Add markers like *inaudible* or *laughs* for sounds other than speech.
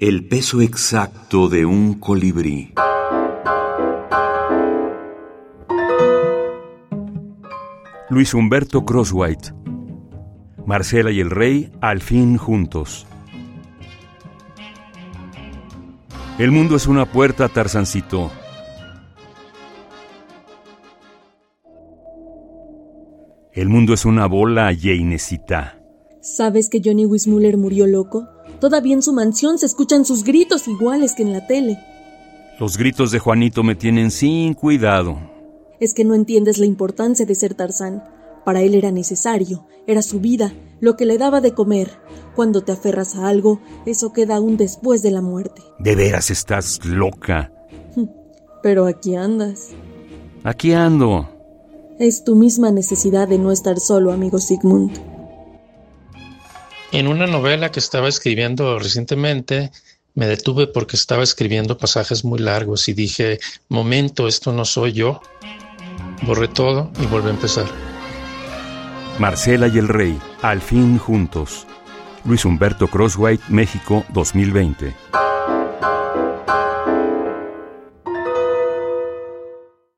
El peso exacto de un colibrí. Luis Humberto Crosswhite. Marcela y el rey al fin juntos. El mundo es una puerta, Tarzancito. El mundo es una bola, Jainecita. ¿Sabes que Johnny Wismuller murió loco? Todavía en su mansión se escuchan sus gritos iguales que en la tele. Los gritos de Juanito me tienen sin cuidado. Es que no entiendes la importancia de ser Tarzán. Para él era necesario, era su vida, lo que le daba de comer. Cuando te aferras a algo, eso queda aún después de la muerte. De veras estás loca. *laughs* Pero aquí andas. Aquí ando. Es tu misma necesidad de no estar solo, amigo Sigmund. En una novela que estaba escribiendo recientemente, me detuve porque estaba escribiendo pasajes muy largos y dije, momento, esto no soy yo. Borré todo y volví a empezar. Marcela y el Rey, al fin juntos. Luis Humberto Crosswhite, México 2020.